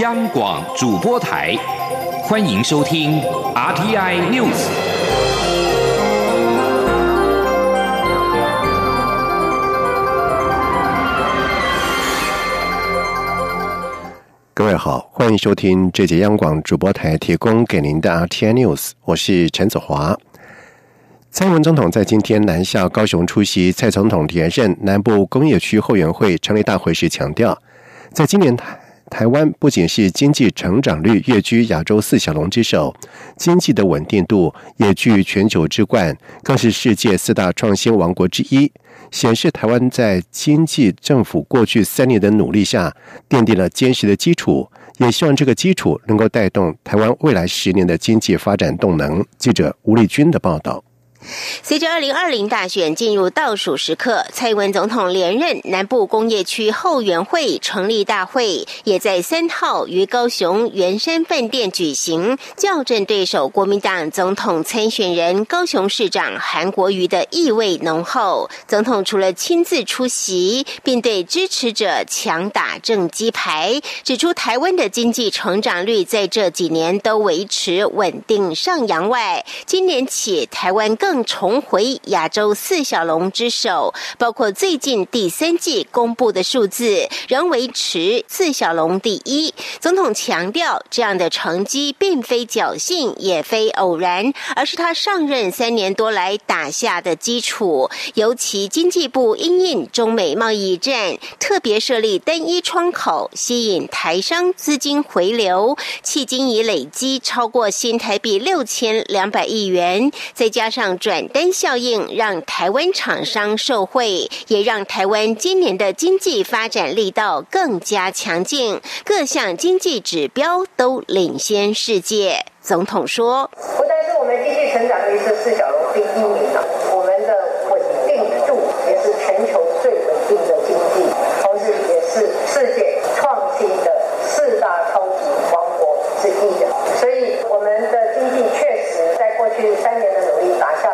央广主播台，欢迎收听 RTI News。各位好，欢迎收听这节央广主播台提供给您的 RTI News，我是陈子华。蔡英文总统在今天南下高雄出席蔡总统连任南部工业区后援会成立大会时强调，在今年台台湾不仅是经济成长率跃居亚洲四小龙之首，经济的稳定度也居全球之冠，更是世界四大创新王国之一，显示台湾在经济政府过去三年的努力下，奠定了坚实的基础，也希望这个基础能够带动台湾未来十年的经济发展动能。记者吴丽君的报道。随着二零二零大选进入倒数时刻，蔡英文总统连任南部工业区后援会成立大会，也在三号于高雄圆山饭店举行，校正对手国民党总统参选人高雄市长韩国瑜的意味浓厚。总统除了亲自出席，并对支持者强打正击牌，指出台湾的经济成长率在这几年都维持稳定上扬外，今年起台湾更更重回亚洲四小龙之首，包括最近第三季公布的数字，仍维持四小龙第一。总统强调，这样的成绩并非侥幸，也非偶然，而是他上任三年多来打下的基础。尤其经济部因应中美贸易战，特别设立单一窗口，吸引台商资金回流，迄今已累积超过新台币六千两百亿元，再加上。转单效应让台湾厂商受惠，也让台湾今年的经济发展力道更加强劲，各项经济指标都领先世界。总统说：“不但是我们经济成长的一个视角第一名的，我们的稳定度也是全球最稳定的经济，同时也是世界创新的四大超级王国之一的。所以，我们的经济确实在过去三年的努力打下。”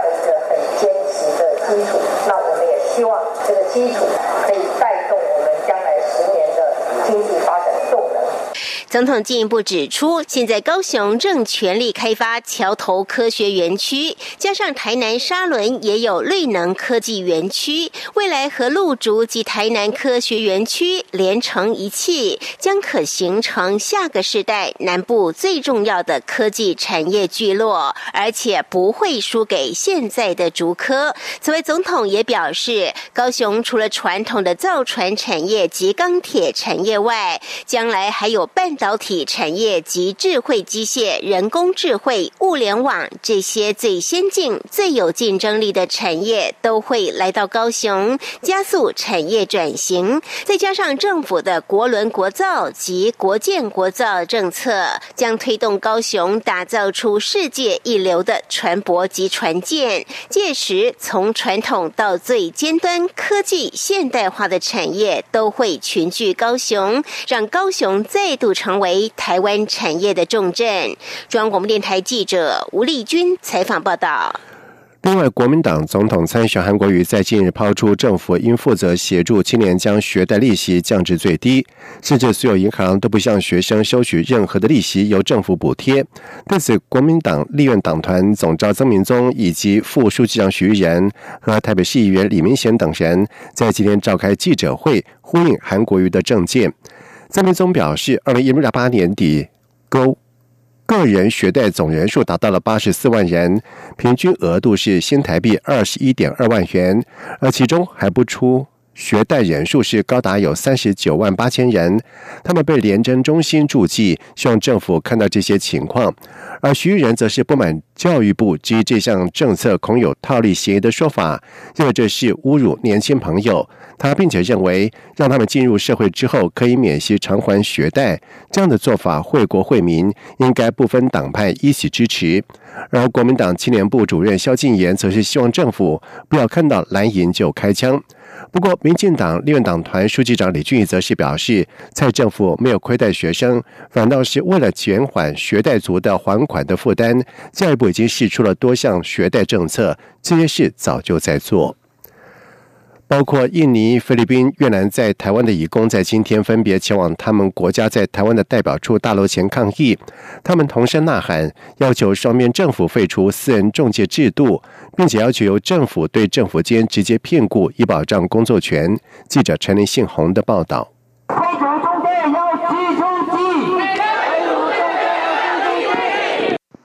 基础，那我们也希望这个基础可以带动我们将来十年经济发展。总统进一步指出，现在高雄正全力开发桥头科学园区，加上台南沙仑也有绿能科技园区，未来和陆竹及台南科学园区连成一气，将可形成下个世代南部最重要的科技产业聚落，而且不会输给现在的竹科。此外，总统也表示，高雄除了传统的造船产业及钢铁产业外，将来还有半导体产业及智慧机械、人工智慧、物联网这些最先进、最有竞争力的产业都会来到高雄，加速产业转型。再加上政府的国轮国造及国建国造政策，将推动高雄打造出世界一流的船舶及船舰。届时，从传统到最尖端科技现代化的产业都会群聚高雄，让高雄再度成。为台湾产业的重镇。中央广播电台记者吴丽君采访报道。另外，国民党总统参选韩国瑜在近日抛出，政府应负责协助青年将学贷利息降至最低，甚至所有银行都不向学生收取任何的利息，由政府补贴。对此，国民党立院党团总召曾明宗以及副书记长徐仁和台北市议员李明贤等人在今天召开记者会，呼应韩国瑜的政见。曾明宗表示，二零一八年底，勾个人学贷总人数达到了八十四万人，平均额度是新台币二十一点二万元，而其中还不出。学贷人数是高达有三十九万八千人，他们被廉政中心注记，希望政府看到这些情况。而徐玉仁则是不满教育部基于这项政策恐有套利嫌疑的说法，认为这是侮辱年轻朋友。他并且认为，让他们进入社会之后可以免息偿还学贷，这样的做法惠国惠民，应该不分党派一起支持。而国民党青年部主任萧敬言则是希望政府不要看到蓝营就开枪。不过，民进党立院党团书记长李俊义则是表示，蔡政府没有亏待学生，反倒是为了减缓学贷族的还款的负担，教育部已经试出了多项学贷政策，这些事早就在做。包括印尼、菲律宾、越南在台湾的义工，在今天分别前往他们国家在台湾的代表处大楼前抗议。他们同声呐喊，要求双面政府废除私人中介制度，并且要求由政府对政府间直接聘雇，以保障工作权。记者陈林信宏的报道。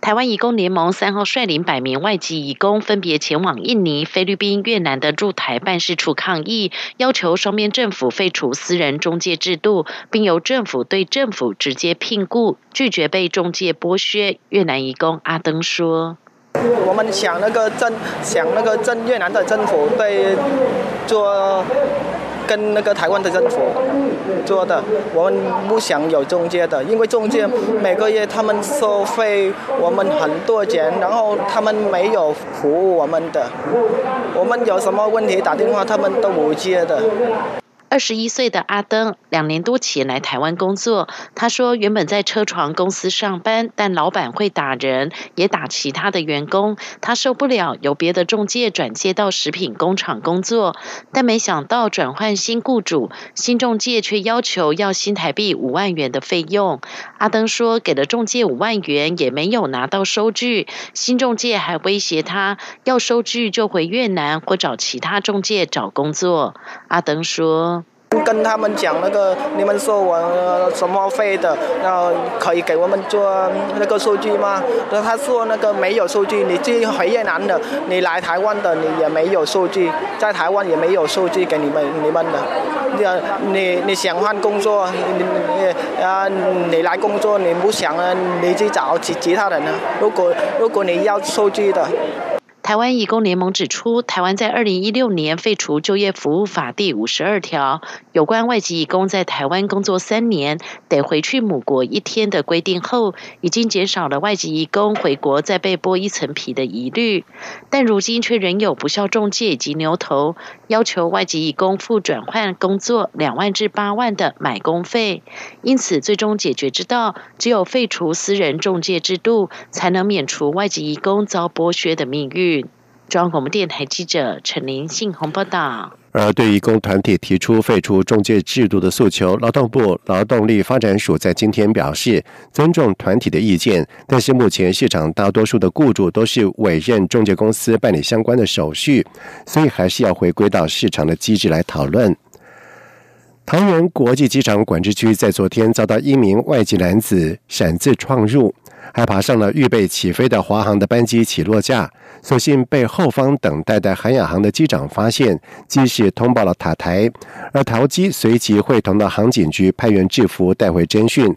台湾移工联盟三号率领百名外籍移工，分别前往印尼、菲律宾、越南的驻台办事处抗议，要求双边政府废除私人中介制度，并由政府对政府直接聘雇，拒绝被中介剥削。越南移工阿登说：“我们想那个政，想那个政越南的政府对做。”跟那个台湾的政府做的，我们不想有中介的，因为中介每个月他们收费我们很多钱，然后他们没有服务我们的，我们有什么问题打电话他们都不接的。二十一岁的阿登，两年多前来台湾工作。他说，原本在车床公司上班，但老板会打人，也打其他的员工，他受不了，由别的中介转接到食品工厂工作。但没想到转换新雇主，新中介却要求要新台币五万元的费用。阿登说，给了中介五万元，也没有拿到收据。新中介还威胁他，要收据就回越南或找其他中介找工作。阿登说。跟他们讲那个，你们说我什么费的，然后可以给我们做那个数据吗？他说那个没有数据，你去回越南的，你来台湾的，你也没有数据，在台湾也没有数据给你们你们的。你你你想换工作，你你啊你来工作，你不想啊，你去找其其他人呢？如果如果你要数据的。台湾义工联盟指出，台湾在二零一六年废除就业服务法第五十二条，有关外籍义工在台湾工作三年得回去母国一天的规定后，已经减少了外籍义工回国再被剥一层皮的疑虑。但如今却仍有不孝中介及牛头要求外籍义工付转换工作两万至八万的买工费，因此最终解决之道，只有废除私人中介制度，才能免除外籍义工遭剥削的命运。中央广播电台记者陈林信宏报道。而对于工团体提出废除中介制度的诉求，劳动部劳动力发展署在今天表示，尊重团体的意见，但是目前市场大多数的雇主都是委任中介公司办理相关的手续，所以还是要回归到市场的机制来讨论。桃园国际机场管制区在昨天遭到一名外籍男子擅自闯入。还爬上了预备起飞的华航的班机起落架，所幸被后方等待的韩亚航的机长发现，机师通报了塔台，而桃机随即会同到航警局派员制服带回侦讯。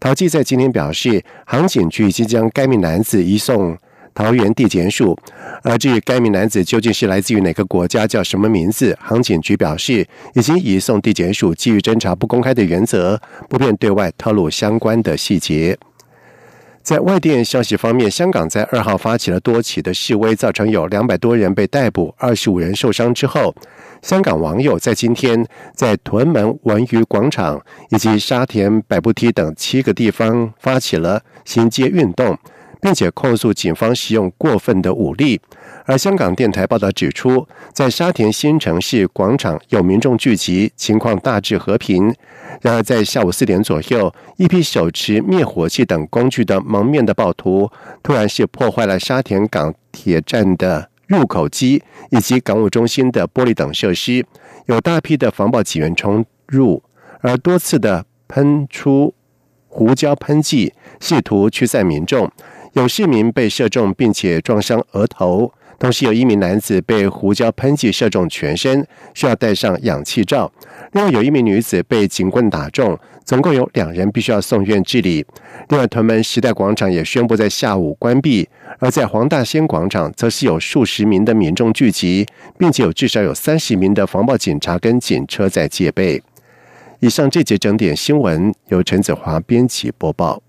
桃机在今天表示，航警局已经将该名男子移送桃园地检署，而至于该名男子究竟是来自于哪个国家、叫什么名字，航警局表示已经移送地检署，基于侦查不公开的原则，不便对外透露相关的细节。在外电消息方面，香港在二号发起了多起的示威，造成有两百多人被逮捕，二十五人受伤之后，香港网友在今天在屯门文娱广场以及沙田百步梯等七个地方发起了行街运动，并且控诉警方使用过分的武力。而香港电台报道指出，在沙田新城市广场有民众聚集，情况大致和平。然而，在下午四点左右，一批手持灭火器等工具的蒙面的暴徒，突然是破坏了沙田港铁站的入口机以及港务中心的玻璃等设施，有大批的防暴警员冲入，而多次的喷出胡椒喷剂，试图驱散民众。有市民被射中，并且撞伤额头。同时，有一名男子被胡椒喷剂射中全身，需要戴上氧气罩。另外，有一名女子被警棍打中，总共有两人必须要送院治理。另外，屯门时代广场也宣布在下午关闭，而在黄大仙广场则是有数十名的民众聚集，并且有至少有三十名的防暴警察跟警车在戒备。以上这节整点新闻由陈子华编辑播报。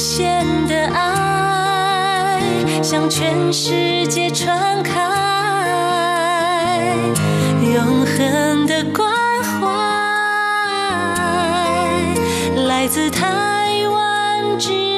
限的爱向全世界传开，永恒的关怀来自台湾之。